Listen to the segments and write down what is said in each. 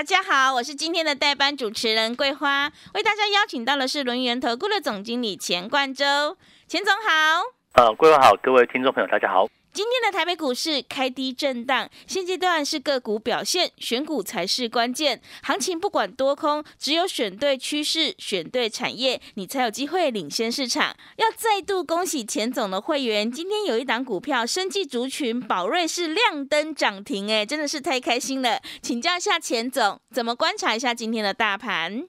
大家好，我是今天的代班主持人桂花，为大家邀请到的是轮源投顾的总经理钱冠洲，钱总好。呃，桂花好，各位听众朋友大家好。今天的台北股市开低震荡，现阶段是个股表现，选股才是关键。行情不管多空，只有选对趋势、选对产业，你才有机会领先市场。要再度恭喜钱总的会员，今天有一档股票，生技族群宝瑞是亮灯涨停，哎，真的是太开心了。请教一下钱总，怎么观察一下今天的大盘？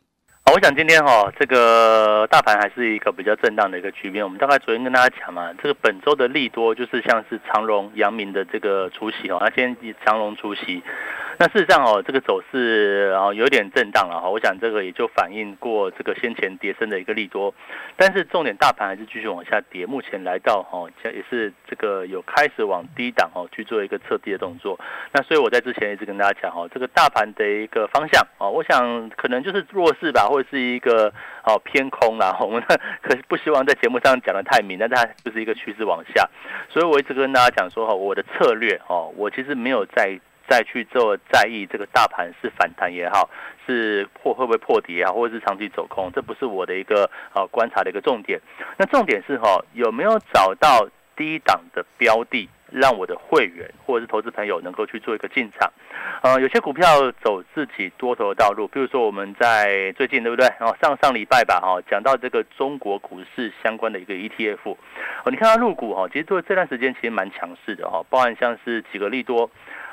我想今天哈，这个大盘还是一个比较震荡的一个局面。我们大概昨天跟大家讲嘛，这个本周的利多就是像是长荣、阳明的这个出席哦，那先以长荣出席。那事实上哦，这个走势啊有点震荡了哈，我想这个也就反映过这个先前跌升的一个利多，但是重点大盘还是继续往下跌，目前来到哈，也是这个有开始往低档哦去做一个测低的动作。那所以我在之前一直跟大家讲哈，这个大盘的一个方向啊，我想可能就是弱势吧，或是一个哦偏空啦。我们可是不希望在节目上讲的太明，但它就是一个趋势往下，所以我一直跟大家讲说哈，我的策略哦，我其实没有在。再去做在意这个大盘是反弹也好，是破会不会破底也好，或者是长期走空，这不是我的一个呃观察的一个重点。那重点是哈，有没有找到低档的标的，让我的会员或者是投资朋友能够去做一个进场？呃，有些股票走自己多头的道路，比如说我们在最近对不对？哦，上上礼拜吧，哦，讲到这个中国股市相关的一个 ETF，哦，你看它入股哈，其实做这段时间其实蛮强势的哈，包含像是几个利多。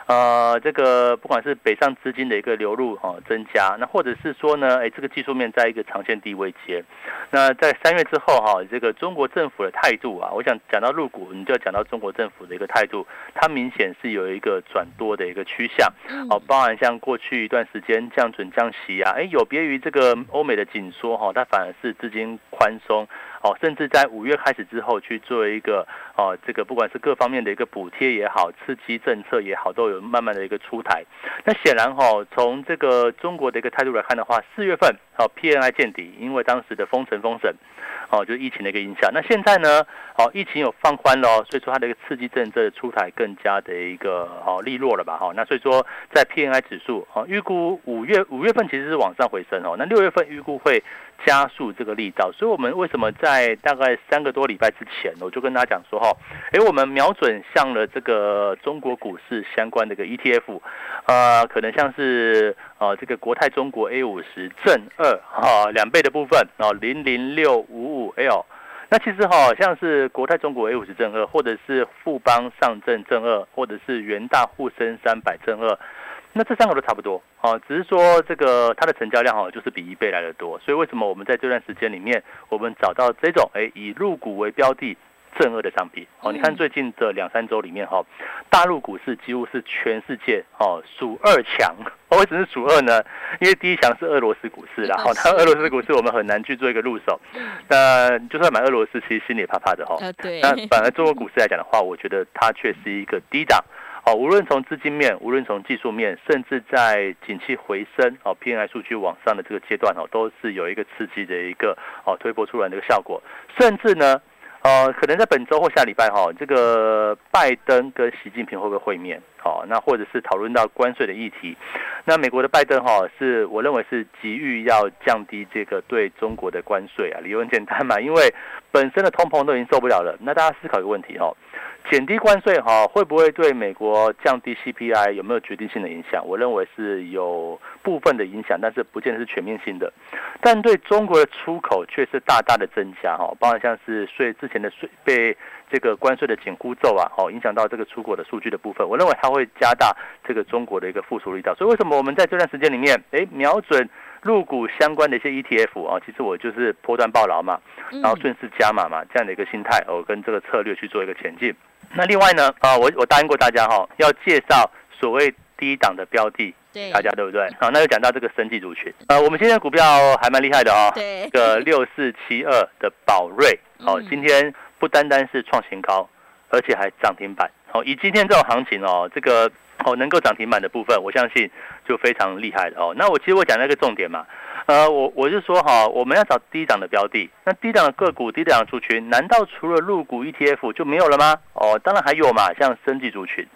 呃，这个不管是北上资金的一个流入哈增加，那或者是说呢，哎，这个技术面在一个长线低位接，那在三月之后哈，这个中国政府的态度啊，我想讲到入股，你就要讲到中国政府的一个态度，它明显是有一个转多的一个趋向，哦，包含像过去一段时间降准降息啊，哎，有别于这个欧美的紧缩哈，它反而是资金宽松。哦，甚至在五月开始之后去做一个哦，这个不管是各方面的一个补贴也好，刺激政策也好，都有慢慢的一个出台。那显然哈，从这个中国的一个态度来看的话，四月份哦 PNI 见底，因为当时的封城封省，哦就是疫情的一个影响。那现在呢，哦疫情有放宽了，所以说它的一个刺激政策的出台更加的一个哦利落了吧？哈，那所以说在 PNI 指数哦预估五月五月份其实是往上回升哦，那六月份预估会。加速这个力道，所以我们为什么在大概三个多礼拜之前，我就跟大家讲说哈，哎，我们瞄准向了这个中国股市相关的一个 ETF，呃，可能像是呃这个国泰中国 A 五十正二哈两倍的部分哦零零六五五 L，那其实哈像是国泰中国 A 五十正二，或者是富邦上证正二，或者是元大沪深三百正二。那这三个都差不多，哦，只是说这个它的成交量哈，就是比一倍来的多，所以为什么我们在这段时间里面，我们找到这种哎以入股为标的正二的商品，哦，你看最近这两三周里面哈，大陆股市几乎是全世界哦数二强，为什么是数二呢？因为第一强是俄罗斯股市，然后它俄罗斯股市我们很难去做一个入手，那就算买俄罗斯，其实心里怕怕的哈，对，那反而中国股市来讲的话，我觉得它却是一个低档。哦，无论从资金面，无论从技术面，甚至在景气回升，哦，P N I 数据往上的这个阶段，哦，都是有一个刺激的一个哦推波出来的一个效果。甚至呢，呃，可能在本周或下礼拜，哈，这个拜登跟习近平会不会会面？好，那或者是讨论到关税的议题。那美国的拜登，哈，是我认为是急于要降低这个对中国的关税啊，理由很简单嘛，因为本身的通膨都已经受不了了。那大家思考一个问题，哈。减低关税哈，会不会对美国降低 CPI 有没有决定性的影响？我认为是有部分的影响，但是不见得是全面性的。但对中国的出口却是大大的增加哈，包括像是税之前的税被这个关税的紧箍咒啊，哦影响到这个出口的数据的部分，我认为它会加大这个中国的一个复苏力道。所以为什么我们在这段时间里面，哎，瞄准入股相关的一些 ETF 啊，其实我就是波段暴牢嘛，然后顺势加码嘛，这样的一个心态，我跟这个策略去做一个前进。那另外呢，啊，我我答应过大家哈，要介绍所谓低档的标的，对，大家对不对？好，那就讲到这个生技族群，呃，我们今天股票还蛮厉害的哦，对，个六四七二的宝瑞，哦，今天不单单是创新高，而且还涨停板，好，以今天这种行情哦，这个哦能够涨停板的部分，我相信就非常厉害的哦。那我其实我讲那个重点嘛。呃，我我就说哈，我们要找低档的标的。那低档的个股、低档的族群，难道除了入股 ETF 就没有了吗？哦，当然还有嘛，像生技族群。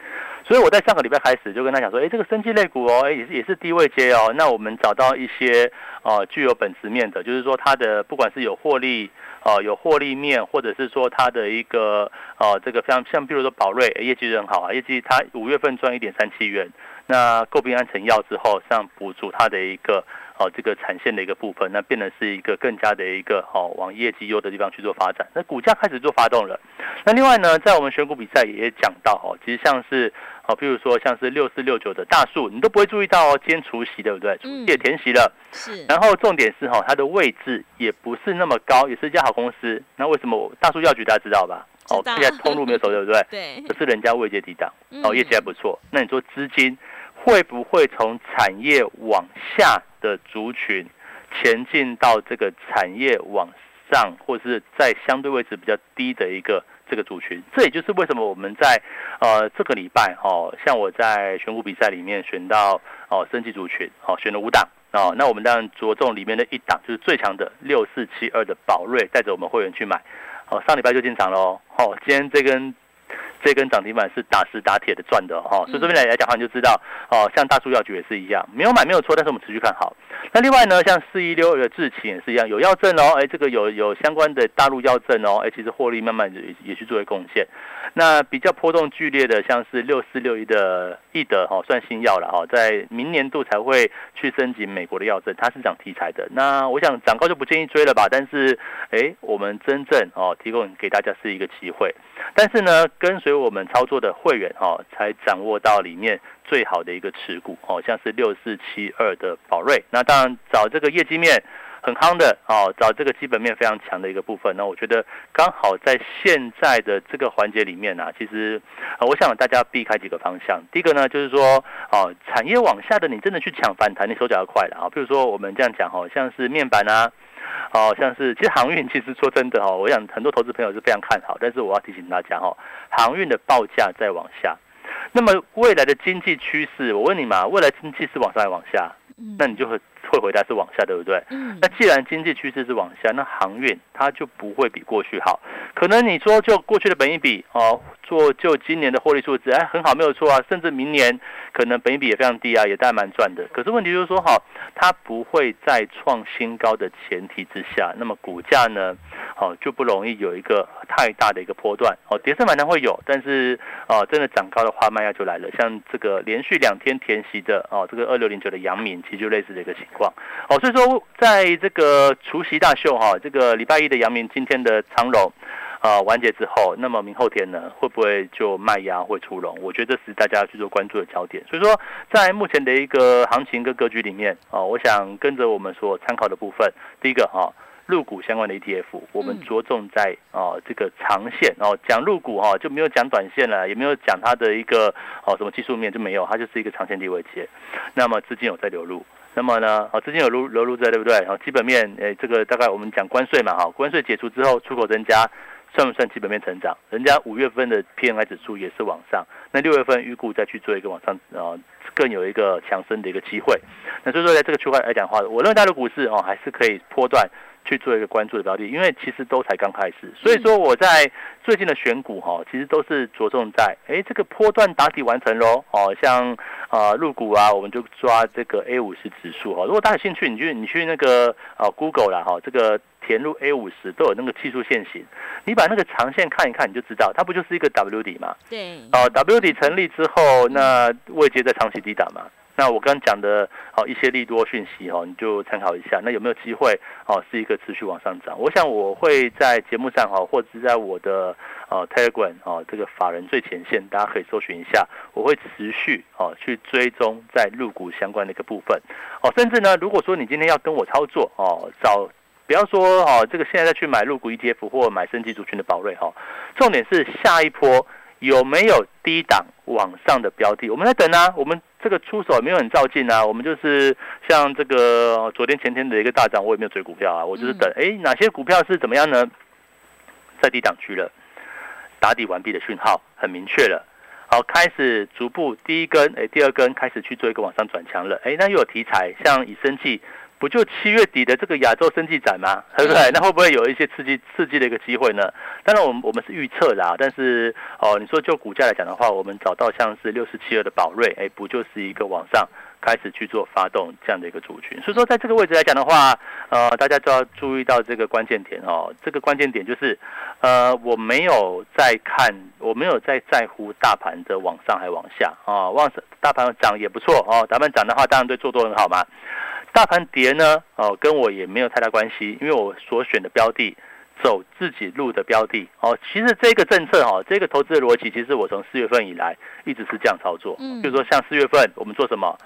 所以我在上个礼拜开始就跟他讲说，哎，这个生技类股哦，哎也是也是低位接哦，那我们找到一些哦具有本质面的，就是说它的不管是有获利哦有获利面，或者是说它的一个哦这个像像比如说宝瑞业绩很好啊，业绩它五月份赚一点三七元，那购并安成药之后，像补足它的一个。哦，这个产线的一个部分，那变得是一个更加的一个哦，往业绩优的地方去做发展。那股价开始做发动了。那另外呢，在我们选股比赛也讲到哦，其实像是哦，譬如说像是六四六九的大树，你都不会注意到哦，今天除夕对不对？除夕也填息了。是。然后重点是哈，它的位置也不是那么高，也是一家好公司。那为什么大树药局大家知道吧？哦，现在通路没有走 对不对？对。可是人家位阶低档，哦，业绩还不错。那你说资金会不会从产业往下的族群？前进到这个产业往上，或者是在相对位置比较低的一个这个族群，这也就是为什么我们在呃这个礼拜哦，像我在选股比赛里面选到哦升级族群，哦选了五档哦，那我们当然着重里面的一档就是最强的六四七二的宝瑞，带着我们会员去买，哦上礼拜就进场喽，哦今天这根。这根涨停板是打实打铁的赚的哈，所以这边来来讲话你就知道哦，像大树药局也是一样，没有买没有错，但是我们持续看好。那另外呢，像四一六二的智勤也是一样，有药证哦，哎，这个有有相关的大陆药证哦，哎，其实获利慢慢也也去作为贡献。那比较波动剧烈的，像是六四六一的易德哈，算新药了哈，在明年度才会去升级美国的药证，它是讲题材的。那我想涨高就不建议追了吧，但是哎，我们真正哦提供给大家是一个机会。但是呢，跟随我们操作的会员哈，才掌握到里面最好的一个持股哦，像是六四七二的宝瑞。那当然找这个业绩面很夯的哦，找这个基本面非常强的一个部分。那我觉得刚好在现在的这个环节里面呢，其实我想大家避开几个方向。第一个呢，就是说哦，产业往下的你真的去抢反弹，你手脚要快的啊。比如说我们这样讲哦，像是面板啊。好像是，其实航运其实说真的哦，我想很多投资朋友是非常看好，但是我要提醒大家哦，航运的报价在往下，那么未来的经济趋势，我问你嘛，未来经济是往上还是往下？那你就会会回答是往下，对不对？嗯。那既然经济趋势是往下，那航运它就不会比过去好。可能你说就过去的本一比哦，做就今年的获利数字哎很好没有错啊，甚至明年可能本一比也非常低啊，也大概蛮赚的。可是问题就是说哈，它不会在创新高的前提之下，那么股价呢，哦就不容易有一个太大的一个波段哦，跌升反弹会有，但是哦真的涨高的话，卖压就来了。像这个连续两天填息的哦，这个二六零九的阳明。其实就类似的一个情况，哦，所以说在这个除夕大秀哈，这个礼拜一的阳明，今天的长荣，啊完结之后，那么明后天呢，会不会就卖压会出笼？我觉得这是大家要去做关注的焦点。所以说，在目前的一个行情跟格局里面，啊，我想跟着我们所参考的部分，第一个哈，入股相关的 ETF，我们着重在啊这个长线哦，讲入股哈就没有讲短线了，也没有讲它的一个哦什么技术面就没有，它就是一个长线地位接。那么资金有在流入，那么呢，哦资金有流流入在对不对？哦基本面诶这个大概我们讲关税嘛哈，关税解除之后出口增加，算不算基本面成长？人家五月份的 PMI 指数也是往上，那六月份预估再去做一个往上啊。更有一个强升的一个机会，那所以说在这个区块来讲的话，我认为大陆股市哦还是可以波段去做一个关注的标的，因为其实都才刚开始，所以说我在最近的选股哈，其实都是着重在哎这个波段打底完成喽哦，像啊入股啊，我们就抓这个 A 五十指数哈，如果大家有兴趣，你去你去那个啊 Google 啦哈，这个。填入 A 五十都有那个技术线型，你把那个长线看一看，你就知道它不就是一个 W 底嘛？对。哦，W 底成立之后，那未接在长期低档嘛？那我刚刚讲的哦一些利多讯息哦，你就参考一下。那有没有机会哦是一个持续往上涨？我想我会在节目上哈，或者是在我的呃 Telegram 哦这个法人最前线，大家可以搜寻一下。我会持续哦去追踪在入股相关的一个部分哦，甚至呢，如果说你今天要跟我操作哦，找。不要说哦，这个现在再去买入股 ETF 或买升级族群的宝瑞哈，重点是下一波有没有低档往上的标的，我们在等啊。我们这个出手也没有很照进啊，我们就是像这个昨天前天的一个大涨，我也没有追股票啊，我就是等，哎，哪些股票是怎么样呢？在低档区了，打底完毕的讯号很明确了，好，开始逐步第一根，哎，第二根开始去做一个往上转强了，哎，那又有题材，像以生气。不就七月底的这个亚洲生技展吗？对不对？那会不会有一些刺激刺激的一个机会呢？当然，我们我们是预测啦，但是哦，你说就股价来讲的话，我们找到像是六十七二的宝瑞，哎，不就是一个往上开始去做发动这样的一个族群？所以说，在这个位置来讲的话，呃，大家就要注意到这个关键点哦。这个关键点就是，呃，我没有在看，我没有在在乎大盘的往上还往下啊，往上大盘涨也不错哦，大盘涨的话，当然对做多很好嘛。大盘跌呢，哦，跟我也没有太大关系，因为我所选的标的走自己路的标的，哦，其实这个政策哦，这个投资的逻辑，其实我从四月份以来一直是这样操作。嗯，就是说像四月份我们做什么，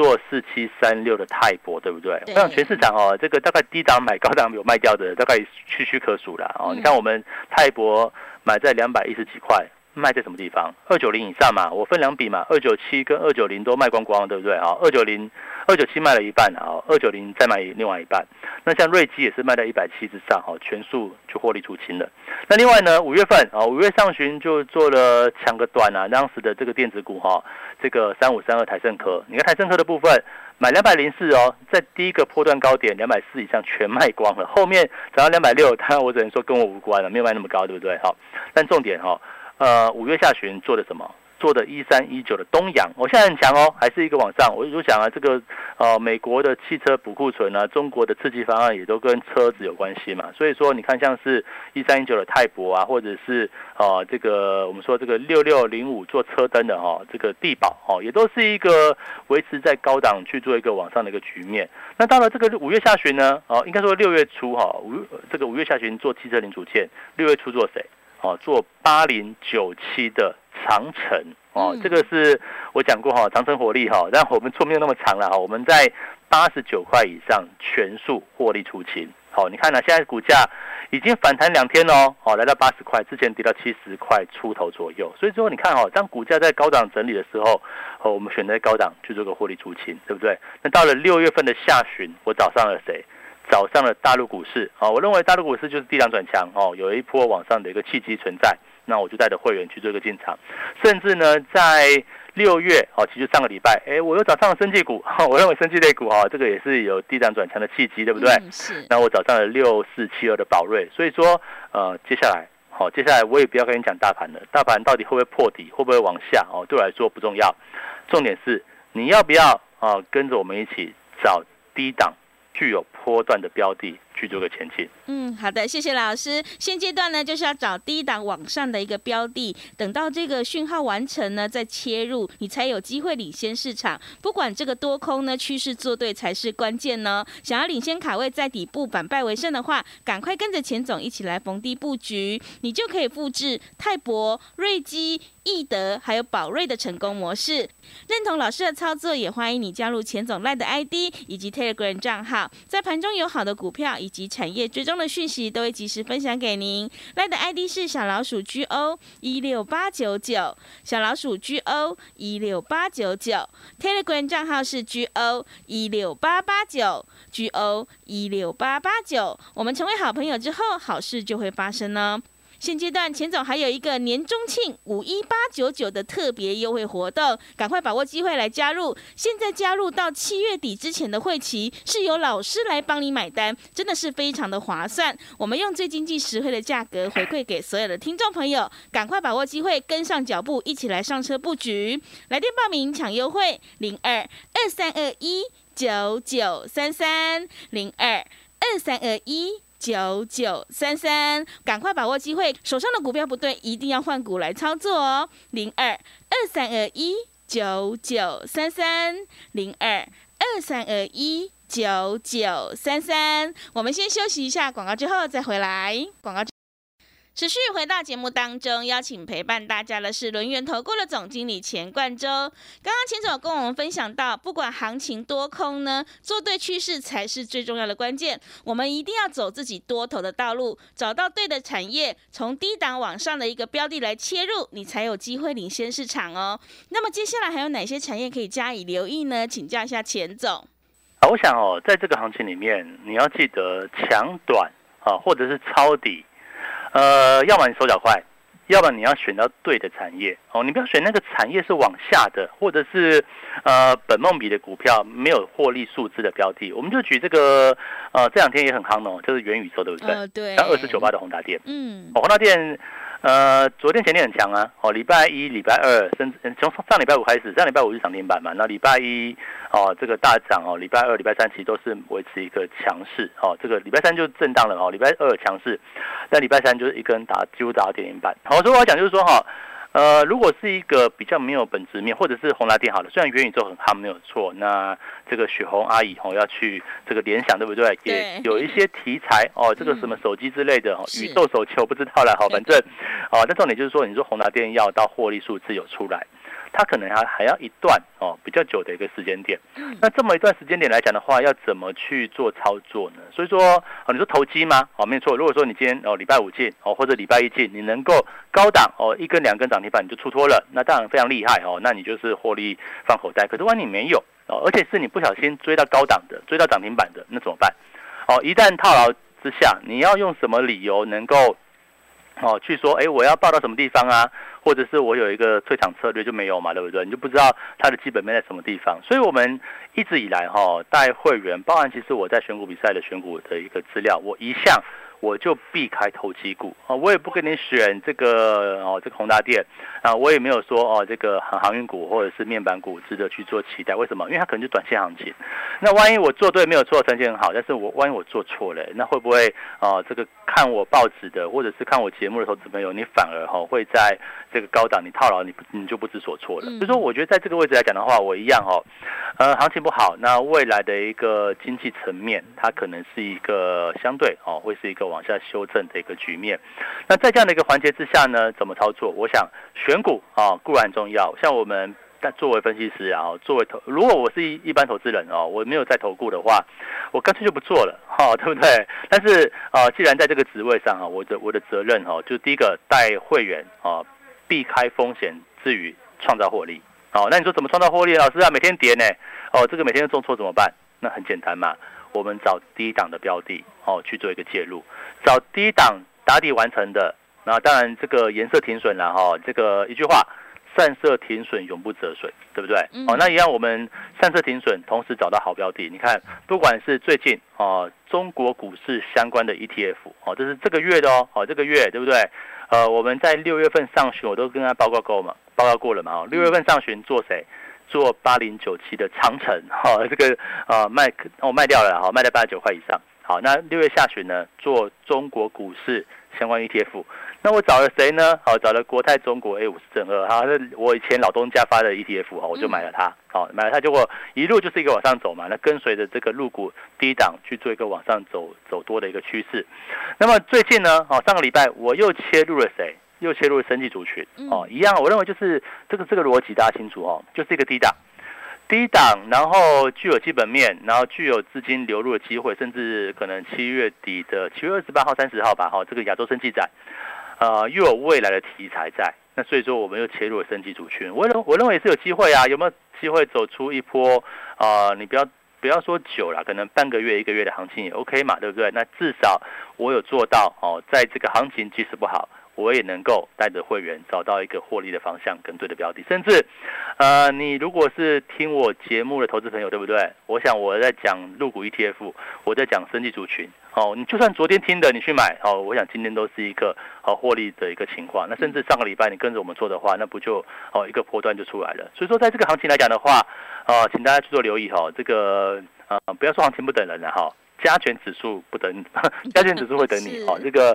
做四七三六的泰博，对不对？我想全市场哦，这个大概低档买高档有卖掉的，大概屈屈可数了哦。你看我们泰博买在两百一十几块。卖在什么地方？二九零以上嘛，我分两笔嘛，二九七跟二九零都卖光光，对不对啊？二九零、二九七卖了一半啊，二九零再卖另外一半。那像瑞基也是卖在一百七之上，哈，全数就获利出清了。那另外呢，五月份啊，五月上旬就做了抢个短啊，当时的这个电子股哈，这个三五三二台盛科，你看台盛科的部分买两百零四哦，在第一个波段高点两百四以上全卖光了，后面涨到两百六，当然我只能说跟我无关了，没有卖那么高，对不对？好，但重点哈。呃，五月下旬做的什么？做的一三一九的东阳，我现在很强哦，还是一个往上。我就想啊，这个呃，美国的汽车补库存啊，中国的刺激方案也都跟车子有关系嘛。所以说，你看像是一三一九的泰博啊，或者是呃这个我们说这个六六零五做车灯的哈，这个地保哦，也都是一个维持在高档去做一个往上的一个局面。那到了这个五月下旬呢，哦，应该说六月初哈，五这个五月下旬做汽车零组件，六月初做谁？哦，做八零九七的长城哦，这个是我讲过哈，长城火力哈，但我们做没有那么长了哈，我们在八十九块以上全数获利出清。好，你看呢，现在股价已经反弹两天哦，哦，来到八十块，之前跌到七十块出头左右，所以说你看哦，当股价在高档整理的时候，哦，我们选择高档去做个获利出清，对不对？那到了六月份的下旬，我找上了谁？早上的大陆股市，啊，我认为大陆股市就是地量转强，哦，有一波往上的一个契机存在，那我就带着会员去做一个进场，甚至呢，在六月，哦，其实上个礼拜，哎，我又找上了生技股，我认为生技类股，哈，这个也是有地量转强的契机，对不对？是。那我找上了六四七二的宝瑞，所以说，呃，接下来，好，接下来我也不要跟你讲大盘了，大盘到底会不会破底，会不会往下，哦，对我来说不重要，重点是你要不要啊，跟着我们一起找低档。具有波段的标的。去做个前进。嗯，好的，谢谢老师。现阶段呢，就是要找低档往上的一个标的，等到这个讯号完成呢，再切入，你才有机会领先市场。不管这个多空呢，趋势做对才是关键呢。想要领先卡位在底部反败为胜的话，赶快跟着钱总一起来逢低布局，你就可以复制泰博、瑞基。易德还有宝瑞的成功模式，认同老师的操作，也欢迎你加入钱总赖的 ID 以及 Telegram 账号，在盘中有好的股票以及产业追踪的讯息，都会及时分享给您。赖的 ID 是小老鼠 GO 一六八九九，小老鼠 GO 一六八九九，Telegram 账号是 GO 一六八八九，GO 一六八八九。我们成为好朋友之后，好事就会发生呢。现阶段钱总还有一个年中庆五一八九九的特别优惠活动，赶快把握机会来加入。现在加入到七月底之前的会期，是由老师来帮你买单，真的是非常的划算。我们用最经济实惠的价格回馈给所有的听众朋友，赶快把握机会，跟上脚步，一起来上车布局。来电报名抢优惠，零二二三二一九九三三零二二三二一。九九三三，赶快把握机会，手上的股票不对，一定要换股来操作哦。零二二三二一九九三三，零二二三二一九九三三。我们先休息一下广告，之后再回来。广告。持续回到节目当中，邀请陪伴大家的是轮源投顾的总经理钱冠洲。刚刚钱总跟我们分享到，不管行情多空呢，做对趋势才是最重要的关键。我们一定要走自己多头的道路，找到对的产业，从低档往上的一个标的来切入，你才有机会领先市场哦。那么接下来还有哪些产业可以加以留意呢？请教一下钱总。啊，我想哦，在这个行情里面，你要记得强短啊，或者是抄底。呃，要么你手脚快，要不然你要选到对的产业哦，你不要选那个产业是往下的，或者是呃本梦比的股票没有获利数字的标的。我们就举这个呃这两天也很夯哦，就是元宇宙对不对？对。像二十九八的宏达电，嗯，哦宏达电。呃，昨天前天很强啊，哦，礼拜一、礼拜二，甚至从上礼拜五开始，上礼拜五是涨停板嘛，那礼拜一哦，这个大涨哦，礼拜二、礼拜三其实都是维持一个强势哦，这个礼拜三就震荡了哦，礼拜二强势，但礼拜三就是一根打几乎打到跌停板。好，所以我要讲就是说哈。呃，如果是一个比较没有本质面，或者是宏达电好了，虽然元宇宙很夯没有错，那这个雪红阿姨哦要去这个联想对不对？也有一些题材哦，这个什么手机之类的哦，宇宙手机我不知道了哈，反正 哦，那重点就是说，你说宏达电要到获利数字有出来。它可能还还要一段哦比较久的一个时间点，那这么一段时间点来讲的话，要怎么去做操作呢？所以说哦，你说投机吗？哦，没错。如果说你今天哦礼拜五进哦或者礼拜一进，你能够高档哦一根两根涨停板你就出脱了，那当然非常厉害哦，那你就是获利放口袋。可是万一你没有哦，而且是你不小心追到高档的，追到涨停板的，那怎么办？哦，一旦套牢之下，你要用什么理由能够？哦，去说，哎，我要报到什么地方啊？或者是我有一个退场策略就没有嘛，对不对？你就不知道它的基本面在什么地方。所以，我们一直以来哈带会员，包含其实我在选股比赛的选股的一个资料，我一向。我就避开投机股啊，我也不跟你选这个哦，这个宏达电啊，我也没有说哦，这个航航运股或者是面板股值得去做期待。为什么？因为它可能就短线行情。那万一我做对没有错，成绩很好，但是我万一我做错了，那会不会啊？这个看我报纸的或者是看我节目的投资朋友，你反而哈会在这个高档你套牢，你不你就不知所措了。所以说，我觉得在这个位置来讲的话，我一样哦，呃，行情不好，那未来的一个经济层面，它可能是一个相对哦，会是一个。往下修正的一个局面，那在这样的一个环节之下呢，怎么操作？我想选股啊固然重要，像我们但作为分析师啊，作为投，如果我是一一般投资人哦，我没有在投顾的话，我干脆就不做了哈，对不对？但是啊，既然在这个职位上啊，我的我的责任哈，就第一个带会员啊，避开风险之余创造获利。好，那你说怎么创造获利？老师啊，每天跌呢？哦，这个每天都重挫怎么办？那很简单嘛。我们找低档的标的哦去做一个介入，找低档打底完成的，那当然这个颜色停损了哈，这个一句话，散色停损永不折损，对不对？哦，那一样我们散色停损，同时找到好标的。你看，不管是最近哦中国股市相关的 ETF 哦，这是这个月的哦，哦这个月对不对？呃，我们在六月份上旬我都跟他报告过嘛，报告过了嘛，哦六月份上旬做谁？做八零九七的长城，哈，这个啊卖我卖掉了，哈，卖在八十九块以上。好，那六月下旬呢，做中国股市相关 ETF。那我找了谁呢？好，找了国泰中国 A 五十正二，哈，是我以前老东家发的 ETF，哈，我就买了它。好，买了它，结果一路就是一个往上走嘛。那跟随着这个入股低档去做一个往上走走多的一个趋势。那么最近呢，哦，上个礼拜我又切入了谁？又切入升级族群哦，一样，我认为就是这个这个逻辑大家清楚哦，就是一个低档，低档，然后具有基本面，然后具有资金流入的机会，甚至可能七月底的七月二十八号、三十号吧，哈，这个亚洲升级展，呃，又有未来的题材在，那所以说我们又切入了升级族群，我认我认为也是有机会啊，有没有机会走出一波啊？你不要不要说久了，可能半个月、一个月的行情也 OK 嘛，对不对？那至少我有做到哦，在这个行情即使不好。我也能够带着会员找到一个获利的方向跟对的标的，甚至，呃，你如果是听我节目的投资朋友，对不对？我想我在讲入股 ETF，我在讲生技族群，哦，你就算昨天听的你去买，哦，我想今天都是一个好获利的一个情况。那甚至上个礼拜你跟着我们做的话，那不就哦一个波段就出来了？所以说在这个行情来讲的话，啊，请大家去做留意哈，这个啊不要说行情不等人了哈。加权指数不等，加权指数会等你哦。这个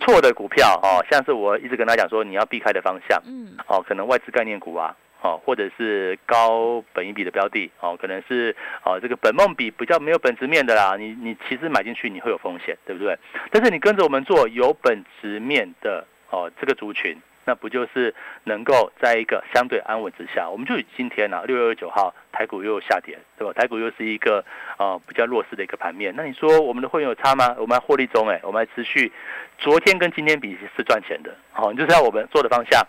错的股票哦，像是我一直跟他讲说，你要避开的方向，嗯，哦，可能外资概念股啊，哦，或者是高本一比的标的，哦，可能是哦这个本梦比比较没有本质面的啦。你你其实买进去你会有风险，对不对？但是你跟着我们做有本质面的哦这个族群。那不就是能够在一个相对安稳之下，我们就以今天呢，六月二十九号台股又下跌，对吧？台股又是一个呃比较弱势的一个盘面。那你说我们的会员有差吗？我们还获利中哎，我们还持续，昨天跟今天比是赚钱的。好，你就是要我们做的方向，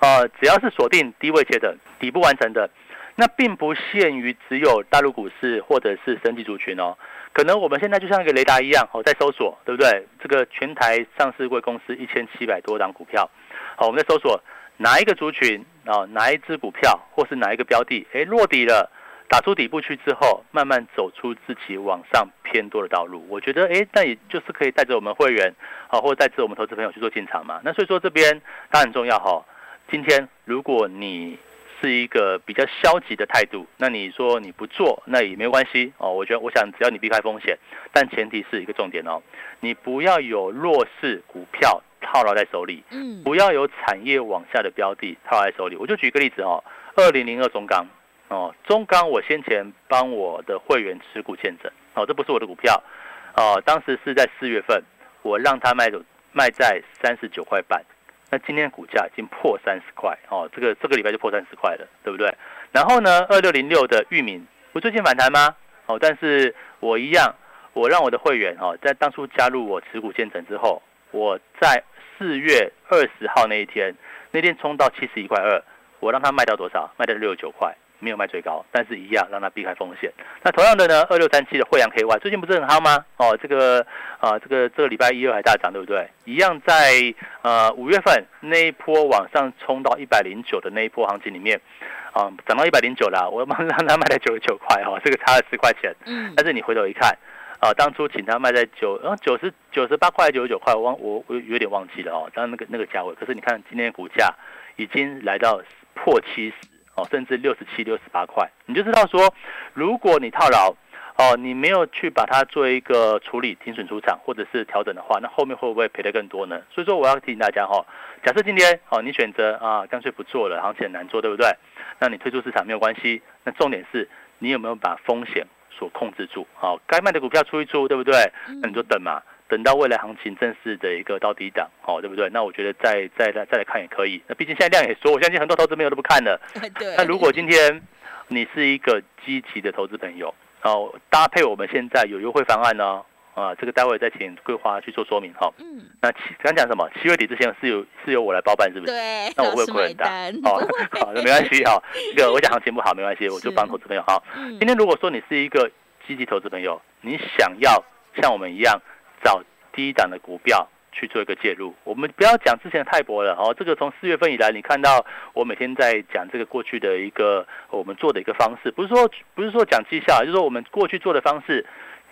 呃，只要是锁定低位切的底部完成的，那并不限于只有大陆股市或者是升级族群哦。可能我们现在就像一个雷达一样，哦，在搜索，对不对？这个全台上市贵公司一千七百多档股票，好，我们在搜索哪一个族群啊，哪一只股票，或是哪一个标的，哎，落底了，打出底部去之后，慢慢走出自己往上偏多的道路。我觉得，哎，那也就是可以带着我们会员，啊，或者带着我们投资朋友去做进场嘛。那所以说这边它很重要哈。今天如果你是一个比较消极的态度，那你说你不做，那也没关系哦。我觉得，我想只要你避开风险，但前提是一个重点哦，你不要有弱势股票套牢在手里，嗯，不要有产业往下的标的套牢在手里。我就举一个例子哦，二零零二中钢哦，中钢我先前帮我的会员持股见证哦，这不是我的股票哦，当时是在四月份，我让他卖走卖在三十九块半。那今天股价已经破三十块哦，这个这个礼拜就破三十块了，对不对？然后呢，二六零六的域名不最近反弹吗？哦，但是我一样，我让我的会员哦，在当初加入我持股建成之后，我在四月二十号那一天，那天冲到七十一块二，我让他卖掉多少？卖掉六十九块。没有卖最高，但是一样让它避开风险。那同样的呢，二六三七的惠阳 KY 最近不是很好吗？哦，这个啊，这个这个礼拜一又还大涨，对不对？一样在呃五月份那一波往上冲到一百零九的那一波行情里面，啊，涨到一百零九了，我让它卖在九十九块哈，这个差了十块钱。嗯。但是你回头一看，啊，当初请他卖在九，然后九十九十八块九十九块，我忘我我有点忘记了哦，当那个那个价位。可是你看今天的股价已经来到破七十。甚至六十七、六十八块，你就知道说，如果你套牢，哦，你没有去把它做一个处理、停损出场或者是调整的话，那后面会不会赔的更多呢？所以说，我要提醒大家哈，假设今天哦，你选择啊，干脆不做了，行情很难做，对不对？那你退出市场没有关系，那重点是你有没有把风险所控制住？好，该卖的股票出一出，对不对？那你就等嘛。等到未来行情正式的一个到底档，哦，对不对？那我觉得再再再再来看也可以。那毕竟现在量也缩，我相信很多投资朋友都不看了。对。那如果今天你是一个积极的投资朋友，哦，搭配我们现在有优惠方案呢，啊，这个待会再请桂花去做说明哈。嗯。那七刚讲什么？七月底之前是由是由我来包办，是不是？对。那我会亏很大。哦，好，那没关系哈。这个我讲行情不好没关系，我就帮投资朋友哈。今天如果说你是一个积极投资朋友，你想要像我们一样。找低档的股票去做一个介入，我们不要讲之前的泰博了哦。这个从四月份以来，你看到我每天在讲这个过去的一个我们做的一个方式，不是说不是说讲绩效，就是说我们过去做的方式，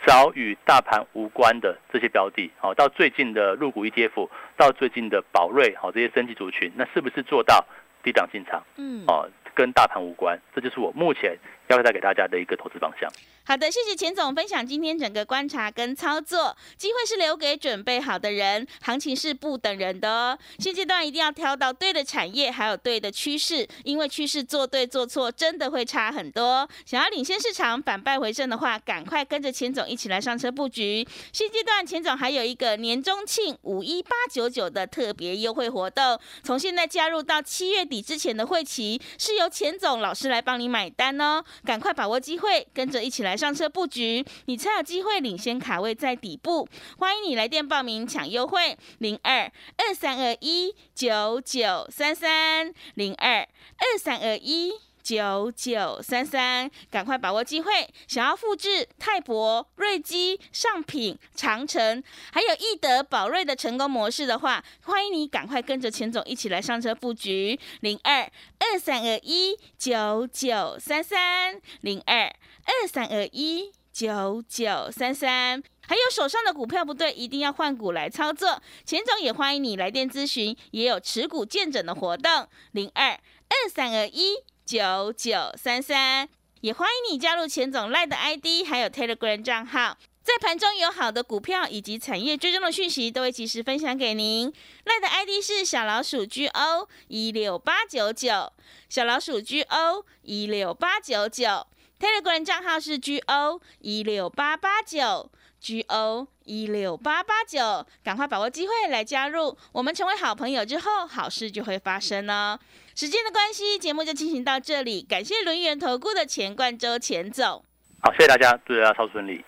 找与大盘无关的这些标的，好到最近的入股 ETF，到最近的宝瑞，好这些升级族群，那是不是做到低档进场？嗯，哦，跟大盘无关，这就是我目前要带给大家的一个投资方向。好的，谢谢钱总分享今天整个观察跟操作。机会是留给准备好的人，行情是不等人的哦。现阶段一定要挑到对的产业，还有对的趋势，因为趋势做对做错真的会差很多。想要领先市场、反败为胜的话，赶快跟着钱总一起来上车布局。现阶段钱总还有一个年终庆五一八九九的特别优惠活动，从现在加入到七月底之前的会期，是由钱总老师来帮你买单哦。赶快把握机会，跟着一起来。来上车布局，你才有机会领先卡位在底部。欢迎你来电报名抢优惠，零二二三二一九九三三零二二三二一九九三三，赶快把握机会！想要复制泰博、瑞基、上品、长城，还有易德、宝瑞的成功模式的话，欢迎你赶快跟着钱总一起来上车布局，零二二三二一九九三三零二。二三二一九九三三，还有手上的股票不对，一定要换股来操作。钱总也欢迎你来电咨询，也有持股见证的活动，零二二三二一九九三三，也欢迎你加入钱总赖的 ID，还有 Telegram 账号，在盘中有好的股票以及产业追踪的讯息，都会及时分享给您。赖的 ID 是小老鼠 GO 一六八九九，小老鼠 GO 一六八九九。Telegram 账号是 GO 一六八八九，GO 一六八八九，赶快把握机会来加入，我们成为好朋友之后，好事就会发生哦。时间的关系，节目就进行到这里，感谢轮圆投顾的钱冠周钱总。好，谢谢大家，祝大家超顺利。